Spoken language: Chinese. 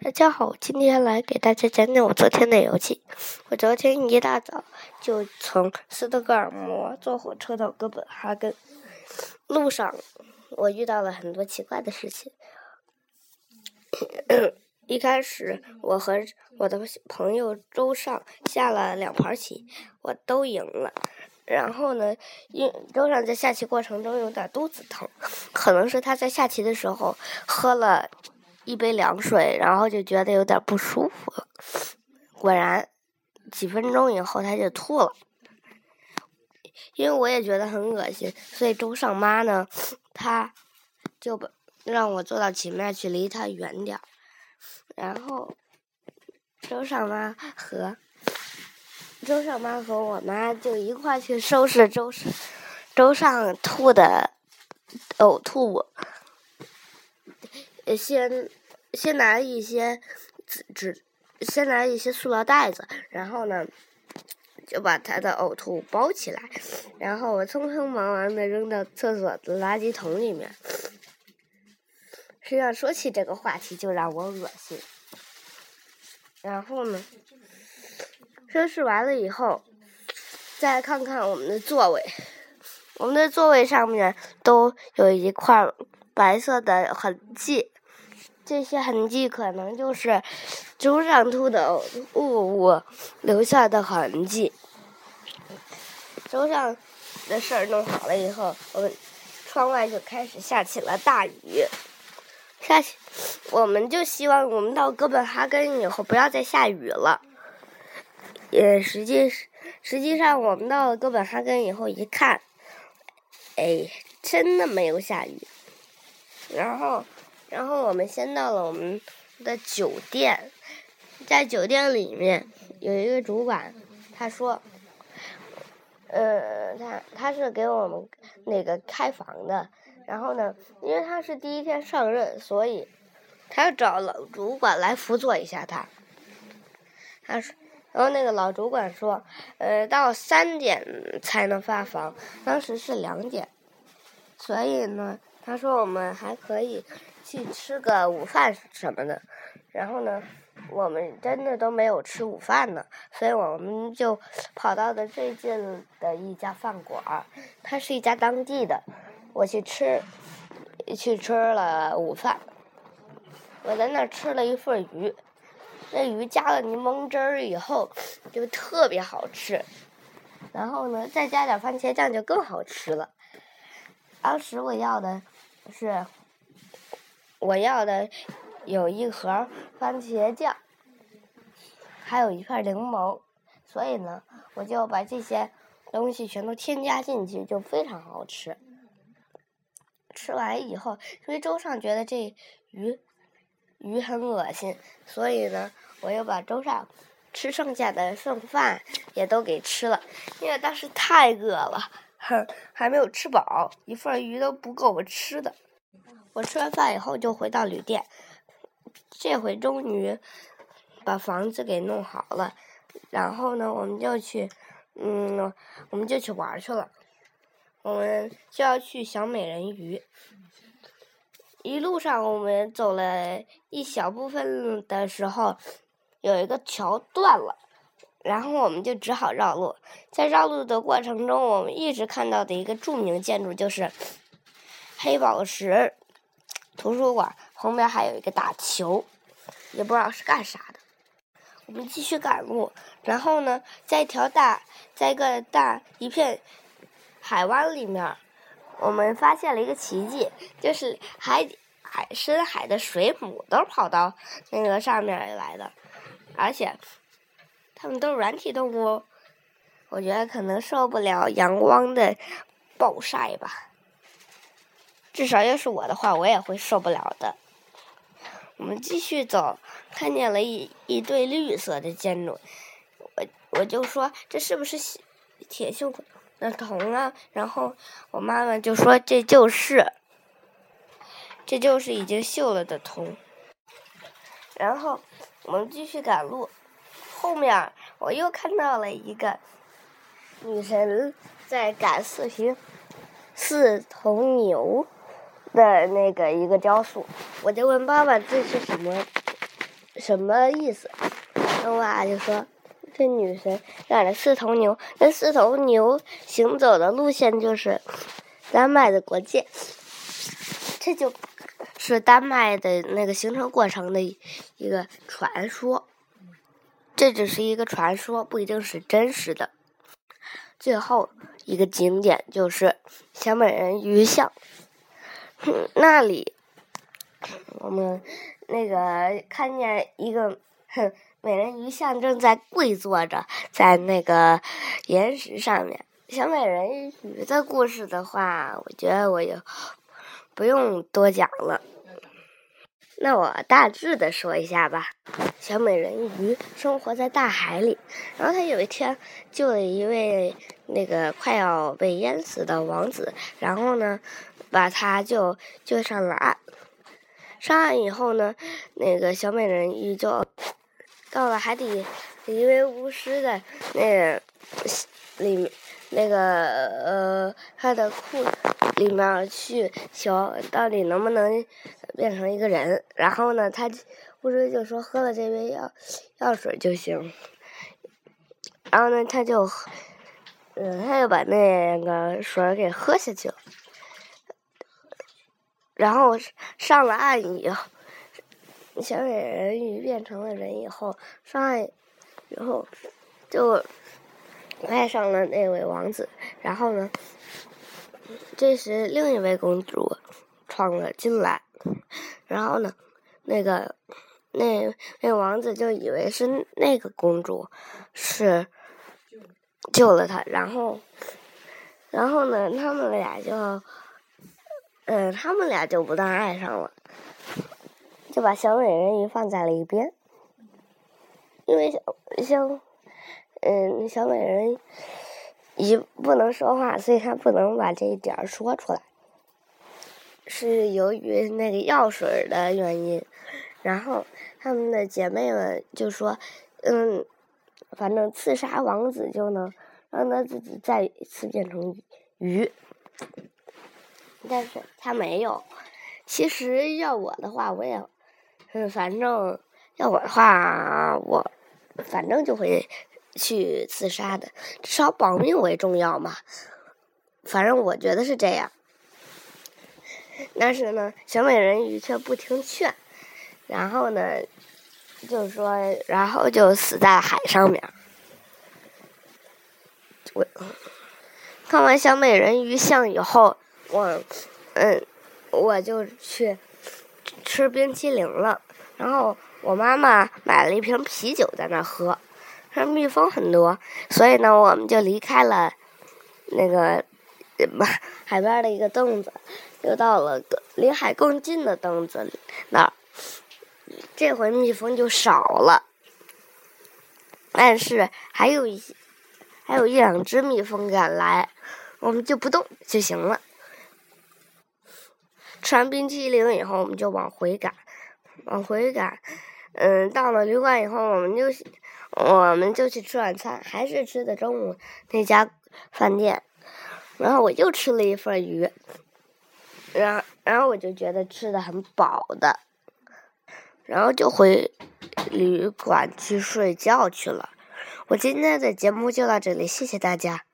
大家好，今天来给大家讲讲我昨天的游记。我昨天一大早就从斯德哥尔摩坐火车到哥本哈根，路上我遇到了很多奇怪的事情。一开始，我和我的朋友周尚下了两盘棋，我都赢了。然后呢，因周尚在下棋过程中有点肚子疼，可能是他在下棋的时候喝了。一杯凉水，然后就觉得有点不舒服。果然，几分钟以后他就吐了。因为我也觉得很恶心，所以周尚妈呢，她就把让我坐到前面去，离他远点儿。然后，周尚妈和周尚妈和我妈就一块去收拾周尚周尚吐的呕吐物。先先拿一些纸纸，先拿一些塑料袋子，然后呢，就把他的呕吐包起来，然后我匆匆忙忙的扔到厕所的垃圾桶里面。实际上说起这个话题就让我恶心。然后呢，收拾完了以后，再看看我们的座位，我们的座位上面都有一块白色的痕迹。这些痕迹可能就是周上吐的物物留下的痕迹。周上的事儿弄好了以后，我们窗外就开始下起了大雨。下起，我们就希望我们到哥本哈根以后不要再下雨了。也实际实际上，我们到了哥本哈根以后一看，哎，真的没有下雨。然后。然后我们先到了我们的酒店，在酒店里面有一个主管，他说，呃，他他是给我们那个开房的。然后呢，因为他是第一天上任，所以他要找老主管来辅佐一下他。他说，然后那个老主管说，呃，到三点才能发房，当时是两点，所以呢，他说我们还可以。去吃个午饭什么的，然后呢，我们真的都没有吃午饭呢，所以我们就跑到了最近的一家饭馆儿，它是一家当地的，我去吃，去吃了午饭，我在那儿吃了一份鱼，那鱼加了柠檬汁儿以后就特别好吃，然后呢，再加点番茄酱就更好吃了，当时我要的是。我要的有一盒番茄酱，还有一块柠檬，所以呢，我就把这些东西全都添加进去，就非常好吃。吃完以后，因为周上觉得这鱼鱼很恶心，所以呢，我又把周上吃剩下的剩饭也都给吃了，因为当时太饿了，哼，还没有吃饱，一份鱼都不够我吃的。我吃完饭以后就回到旅店，这回终于把房子给弄好了。然后呢，我们就去，嗯，我们就去玩去了。我们就要去小美人鱼。一路上我们走了一小部分的时候，有一个桥断了，然后我们就只好绕路。在绕路的过程中，我们一直看到的一个著名建筑就是黑宝石。图书馆旁边还有一个大球，也不知道是干啥的。我们继续赶路，然后呢，在一条大，在一个大一片海湾里面，我们发现了一个奇迹，就是海底海深海的水母都跑到那个上面来的，而且它们都是软体动物哦，我觉得可能受不了阳光的暴晒吧。至少要是我的话，我也会受不了的。我们继续走，看见了一一对绿色的建筑，我我就说这是不是铁锈的铜啊？然后我妈妈就说这就是，这就是已经锈了的铜。然后我们继续赶路，后面我又看到了一个女神在赶四平四头牛。的那个一个雕塑，我就问爸爸这是什么？什么意思？然后我爸就说，这女神养了四头牛，那四头牛行走的路线就是丹麦的国界，这就是丹麦的那个形成过程的一个传说。这只是一个传说，不一定是真实的。最后一个景点就是小美人鱼像，那里我们那个看见一个美人鱼像正在跪坐着在那个岩石上面。小美人鱼的故事的话，我觉得我就不用多讲了。那我大致的说一下吧。小美人鱼生活在大海里，然后她有一天救了一位那个快要被淹死的王子，然后呢，把他就救上了岸。上岸以后呢，那个小美人鱼就到了海底一位巫师的那里面，那个呃，他的裤里面去求到底能不能变成一个人。然后呢，他巫师就说喝了这杯药药水就行。然后呢，他就嗯，他就把那个水给喝下去了。然后上了岸以后，小美人鱼变成了人以后，上岸以后就爱上了那位王子。然后呢，这时另一位公主闯了进来。然后呢，那个那那王子就以为是那个公主是救了他。然后，然后呢，他们俩就。嗯，他们俩就不但爱上了，就把小美人鱼放在了一边，因为小小嗯小美人鱼不能说话，所以他不能把这一点说出来，是由于那个药水的原因。然后他们的姐妹们就说：“嗯，反正刺杀王子就能让他自己再一次变成鱼。”但是他没有。其实要我的话，我也，嗯，反正要我的话，我反正就会去自杀的，至少保命为重要嘛。反正我觉得是这样。但是呢，小美人鱼却不听劝，然后呢，就说，然后就死在海上面。我看完小美人鱼像以后。我，嗯，我就去吃冰淇淋了。然后我妈妈买了一瓶啤酒在那喝。那蜜蜂很多，所以呢，我们就离开了那个海边的一个凳子，又到了离海更近的凳子那儿。这回蜜蜂就少了，但是还有一，还有一两只蜜蜂赶来，我们就不动就行了。吃完冰淇淋以后，我们就往回赶，往回赶。嗯，到了旅馆以后，我们就我们就去吃晚餐，还是吃的中午那家饭店。然后我又吃了一份鱼，然然后我就觉得吃的很饱的，然后就回旅馆去睡觉去了。我今天的节目就到这里，谢谢大家。